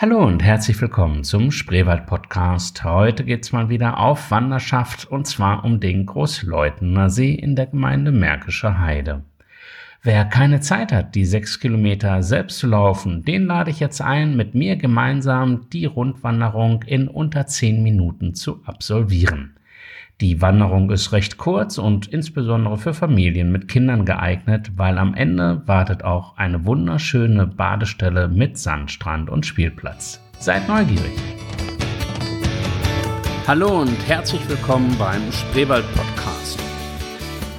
Hallo und herzlich willkommen zum Spreewald Podcast. Heute geht's mal wieder auf Wanderschaft und zwar um den Großleutener See in der Gemeinde Märkische Heide. Wer keine Zeit hat, die sechs Kilometer selbst zu laufen, den lade ich jetzt ein, mit mir gemeinsam die Rundwanderung in unter zehn Minuten zu absolvieren. Die Wanderung ist recht kurz und insbesondere für Familien mit Kindern geeignet, weil am Ende wartet auch eine wunderschöne Badestelle mit Sandstrand und Spielplatz. Seid neugierig! Hallo und herzlich willkommen beim Spreewald Podcast.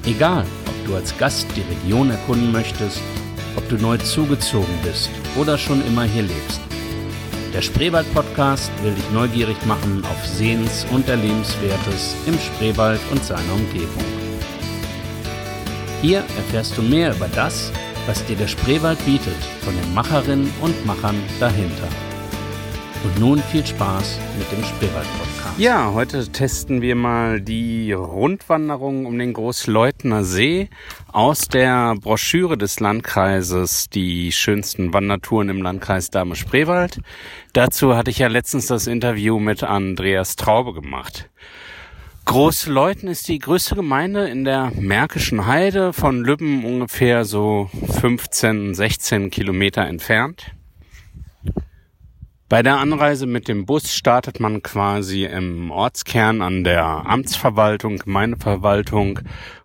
Egal, ob du als Gast die Region erkunden möchtest, ob du neu zugezogen bist oder schon immer hier lebst. Der Spreewald-Podcast will dich neugierig machen auf Sehens- und Erlebenswertes im Spreewald und seiner Umgebung. Hier erfährst du mehr über das, was dir der Spreewald bietet, von den Macherinnen und Machern dahinter. Und nun viel Spaß mit dem Spreewald-Podcast. Ja, heute testen wir mal die Rundwanderung um den Großleutner See aus der Broschüre des Landkreises Die schönsten Wandertouren im Landkreis Dahme-Spreewald. Dazu hatte ich ja letztens das Interview mit Andreas Traube gemacht. Großleuten ist die größte Gemeinde in der Märkischen Heide, von Lübben ungefähr so 15, 16 Kilometer entfernt. Bei der Anreise mit dem Bus startet man quasi im Ortskern an der Amtsverwaltung, Gemeindeverwaltung,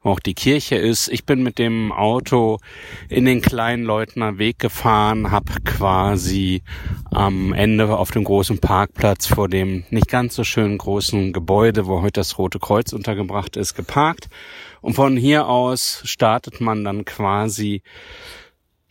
wo auch die Kirche ist. Ich bin mit dem Auto in den kleinen Leutner Weg gefahren, habe quasi am Ende auf dem großen Parkplatz vor dem nicht ganz so schönen großen Gebäude, wo heute das Rote Kreuz untergebracht ist, geparkt. Und von hier aus startet man dann quasi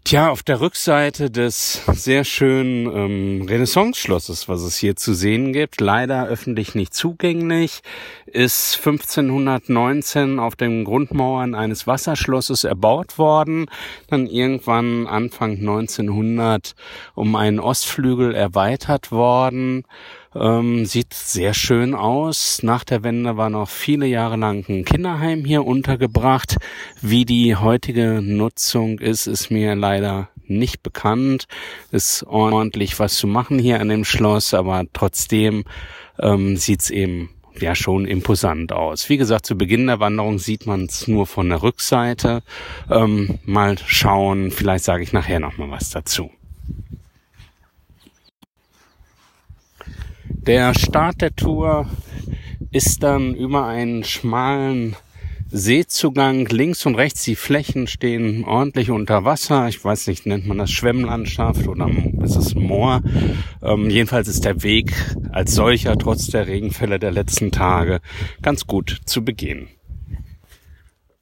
Tja, auf der Rückseite des sehr schönen ähm, Renaissance-Schlosses, was es hier zu sehen gibt, leider öffentlich nicht zugänglich, ist 1519 auf den Grundmauern eines Wasserschlosses erbaut worden, dann irgendwann Anfang 1900 um einen Ostflügel erweitert worden ähm, sieht sehr schön aus. Nach der Wende war noch viele Jahre lang ein Kinderheim hier untergebracht. Wie die heutige Nutzung ist, ist mir leider nicht bekannt. Ist ordentlich was zu machen hier an dem Schloss, aber trotzdem ähm, sieht's eben ja schon imposant aus. Wie gesagt, zu Beginn der Wanderung sieht man es nur von der Rückseite. Ähm, mal schauen, vielleicht sage ich nachher noch mal was dazu. Der Start der Tour ist dann über einen schmalen Seezugang. Links und rechts die Flächen stehen ordentlich unter Wasser. Ich weiß nicht, nennt man das Schwemmlandschaft oder ist es Moor? Ähm, jedenfalls ist der Weg als solcher trotz der Regenfälle der letzten Tage ganz gut zu begehen.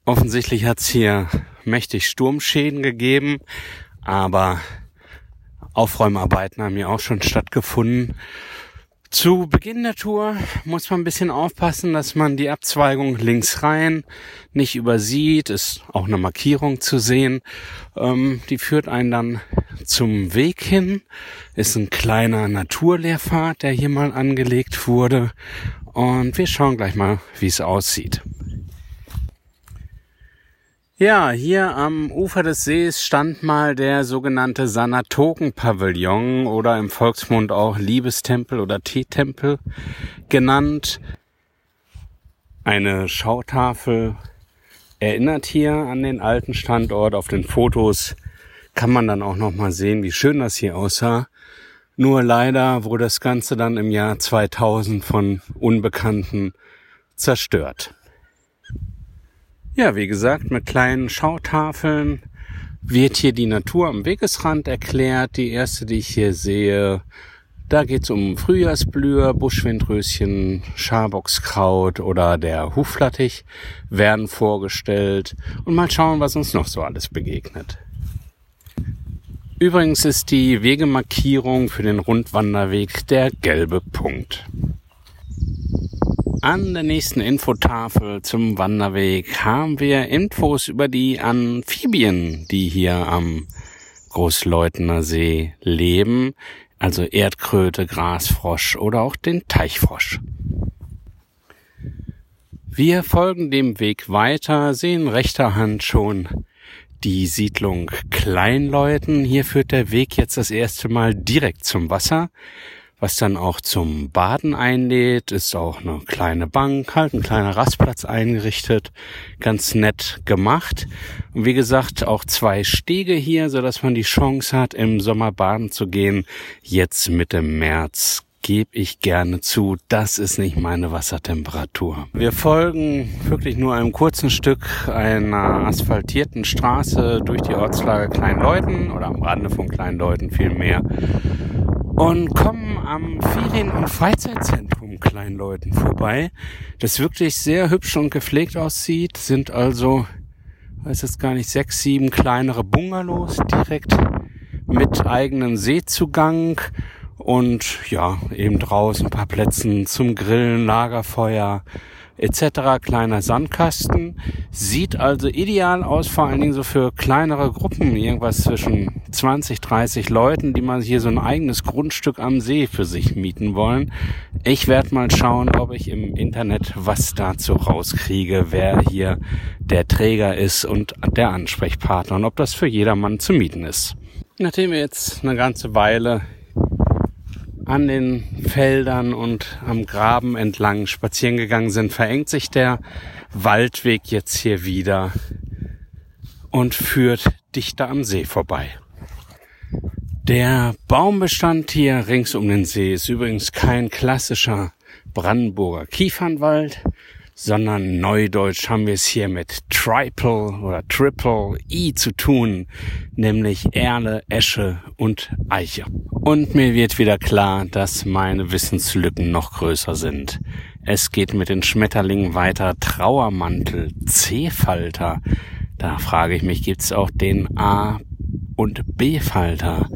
Offensichtlich hat es hier mächtig Sturmschäden gegeben, aber Aufräumarbeiten haben hier auch schon stattgefunden. Zu Beginn der Tour muss man ein bisschen aufpassen, dass man die Abzweigung links rein nicht übersieht. Ist auch eine Markierung zu sehen. Ähm, die führt einen dann zum Weg hin. Ist ein kleiner Naturlehrpfad, der hier mal angelegt wurde. Und wir schauen gleich mal, wie es aussieht. Ja, hier am Ufer des Sees stand mal der sogenannte Sanatoken-Pavillon oder im Volksmund auch Liebestempel oder Teetempel genannt. Eine Schautafel erinnert hier an den alten Standort. Auf den Fotos kann man dann auch noch mal sehen, wie schön das hier aussah. Nur leider wurde das Ganze dann im Jahr 2000 von Unbekannten zerstört. Ja, wie gesagt, mit kleinen Schautafeln wird hier die Natur am Wegesrand erklärt. Die erste, die ich hier sehe, da geht's um Frühjahrsblüher, Buschwindröschen, Schaboxkraut oder der Huflattich werden vorgestellt und mal schauen, was uns noch so alles begegnet. Übrigens ist die Wegemarkierung für den Rundwanderweg der gelbe Punkt. An der nächsten Infotafel zum Wanderweg haben wir Infos über die Amphibien, die hier am Großleutner See leben, also Erdkröte, Grasfrosch oder auch den Teichfrosch. Wir folgen dem Weg weiter, sehen rechter Hand schon die Siedlung Kleinleuten. Hier führt der Weg jetzt das erste Mal direkt zum Wasser was dann auch zum Baden einlädt, ist auch eine kleine Bank, halt ein kleiner Rastplatz eingerichtet, ganz nett gemacht. Und wie gesagt, auch zwei Stege hier, so dass man die Chance hat, im Sommer baden zu gehen. Jetzt Mitte März gebe ich gerne zu, das ist nicht meine Wassertemperatur. Wir folgen wirklich nur einem kurzen Stück einer asphaltierten Straße durch die Ortslage Kleinleuten oder am Rande von Kleinleuten vielmehr und kommen am Ferien- und Freizeitzentrum Kleinleuten vorbei, das wirklich sehr hübsch und gepflegt aussieht, sind also, weiß jetzt gar nicht, sechs, sieben kleinere Bungalows direkt mit eigenem Seezugang und ja, eben draußen ein paar Plätzen zum Grillen, Lagerfeuer, etc. kleiner Sandkasten. Sieht also ideal aus, vor allen Dingen so für kleinere Gruppen, irgendwas zwischen 20, 30 Leuten, die mal hier so ein eigenes Grundstück am See für sich mieten wollen. Ich werde mal schauen, ob ich im Internet was dazu rauskriege, wer hier der Träger ist und der Ansprechpartner und ob das für jedermann zu mieten ist. Nachdem wir jetzt eine ganze Weile an den Feldern und am Graben entlang spazieren gegangen sind, verengt sich der Waldweg jetzt hier wieder und führt dichter am See vorbei. Der Baumbestand hier rings um den See ist übrigens kein klassischer Brandenburger Kiefernwald, sondern neudeutsch haben wir es hier mit Triple oder Triple I zu tun, nämlich Erle, Esche und Eiche. Und mir wird wieder klar, dass meine Wissenslücken noch größer sind. Es geht mit den Schmetterlingen weiter. Trauermantel, C-Falter. Da frage ich mich, gibt's auch den A und B-Falter?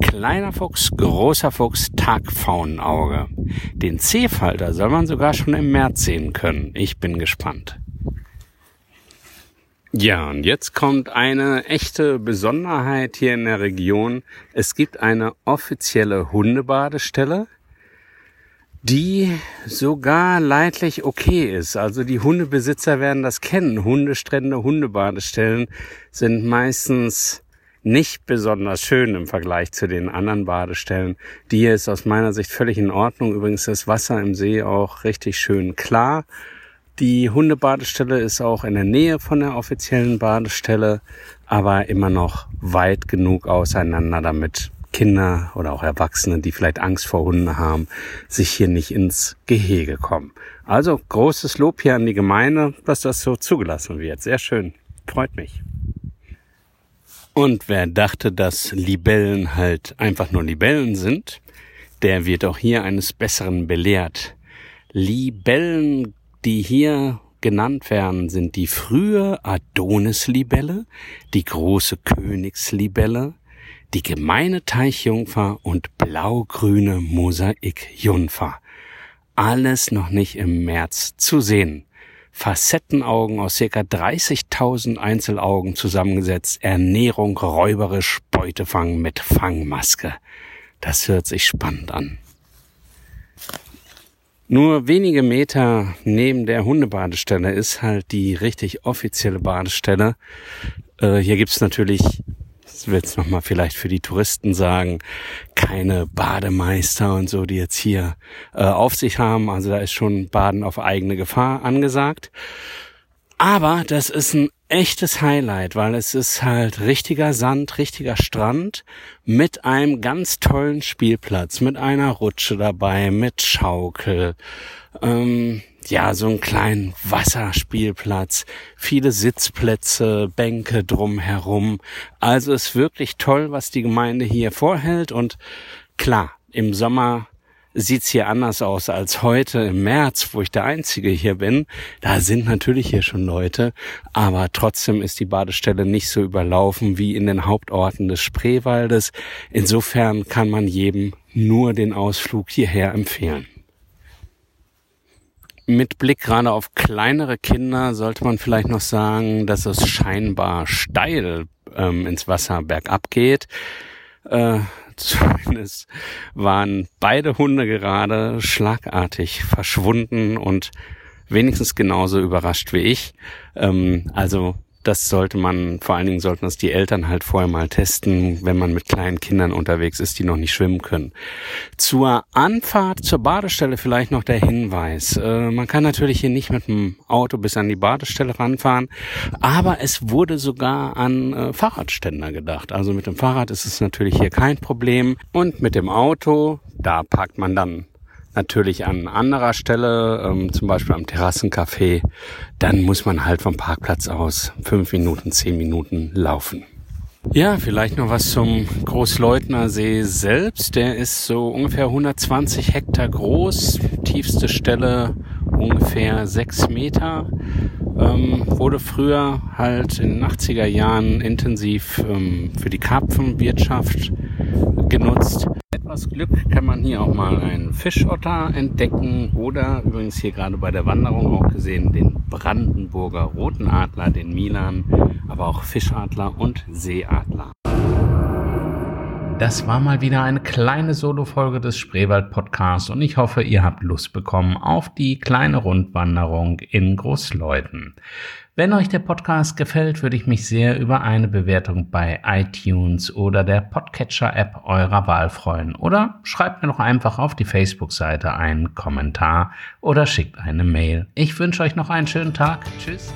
Kleiner Fuchs, großer Fuchs, Tagfaunenauge. Den C-Falter soll man sogar schon im März sehen können. Ich bin gespannt. Ja, und jetzt kommt eine echte Besonderheit hier in der Region. Es gibt eine offizielle Hundebadestelle, die sogar leidlich okay ist. Also die Hundebesitzer werden das kennen. Hundestrände, Hundebadestellen sind meistens nicht besonders schön im Vergleich zu den anderen Badestellen. Die ist aus meiner Sicht völlig in Ordnung. Übrigens ist das Wasser im See auch richtig schön klar. Die Hundebadestelle ist auch in der Nähe von der offiziellen Badestelle, aber immer noch weit genug auseinander, damit Kinder oder auch Erwachsene, die vielleicht Angst vor Hunden haben, sich hier nicht ins Gehege kommen. Also großes Lob hier an die Gemeinde, dass das so zugelassen wird. Sehr schön. Freut mich. Und wer dachte, dass Libellen halt einfach nur Libellen sind, der wird auch hier eines Besseren belehrt. Libellen die hier genannt werden, sind die frühe Adonislibelle, die große Königslibelle, die gemeine Teichjungfer und blaugrüne Mosaikjungfer. Alles noch nicht im März zu sehen. Facettenaugen aus circa 30.000 Einzelaugen zusammengesetzt, Ernährung räuberisch, Beutefang mit Fangmaske. Das hört sich spannend an. Nur wenige Meter neben der Hundebadestelle ist halt die richtig offizielle Badestelle. Äh, hier gibt's natürlich, das will jetzt nochmal vielleicht für die Touristen sagen, keine Bademeister und so, die jetzt hier äh, auf sich haben. Also da ist schon Baden auf eigene Gefahr angesagt. Aber das ist ein echtes Highlight, weil es ist halt richtiger Sand, richtiger Strand mit einem ganz tollen Spielplatz, mit einer Rutsche dabei, mit Schaukel, ähm, ja, so einen kleinen Wasserspielplatz, viele Sitzplätze, Bänke drumherum. Also ist wirklich toll, was die Gemeinde hier vorhält und klar, im Sommer sieht's hier anders aus als heute im März, wo ich der Einzige hier bin. Da sind natürlich hier schon Leute, aber trotzdem ist die Badestelle nicht so überlaufen wie in den Hauptorten des Spreewaldes. Insofern kann man jedem nur den Ausflug hierher empfehlen. Mit Blick gerade auf kleinere Kinder sollte man vielleicht noch sagen, dass es scheinbar steil ähm, ins Wasser bergab geht. Äh, Zumindest waren beide Hunde gerade schlagartig verschwunden und wenigstens genauso überrascht wie ich. Ähm, also das sollte man, vor allen Dingen sollten das die Eltern halt vorher mal testen, wenn man mit kleinen Kindern unterwegs ist, die noch nicht schwimmen können. Zur Anfahrt zur Badestelle vielleicht noch der Hinweis. Äh, man kann natürlich hier nicht mit dem Auto bis an die Badestelle ranfahren, aber es wurde sogar an äh, Fahrradständer gedacht. Also mit dem Fahrrad ist es natürlich hier kein Problem und mit dem Auto, da parkt man dann natürlich an anderer Stelle, ähm, zum Beispiel am Terrassencafé, dann muss man halt vom Parkplatz aus fünf Minuten, zehn Minuten laufen. Ja, vielleicht noch was zum Großleutner See selbst. Der ist so ungefähr 120 Hektar groß, tiefste Stelle ungefähr sechs Meter. Ähm, wurde früher halt in den 80er Jahren intensiv ähm, für die Karpfenwirtschaft genutzt etwas Glück kann man hier auch mal einen Fischotter entdecken oder übrigens hier gerade bei der Wanderung auch gesehen den Brandenburger Roten Adler, den Milan, aber auch Fischadler und Seeadler. Das war mal wieder eine kleine Solo-Folge des Spreewald Podcasts und ich hoffe, ihr habt Lust bekommen auf die kleine Rundwanderung in Großleuten. Wenn euch der Podcast gefällt, würde ich mich sehr über eine Bewertung bei iTunes oder der Podcatcher-App eurer Wahl freuen. Oder schreibt mir noch einfach auf die Facebook-Seite einen Kommentar oder schickt eine Mail. Ich wünsche euch noch einen schönen Tag. Tschüss.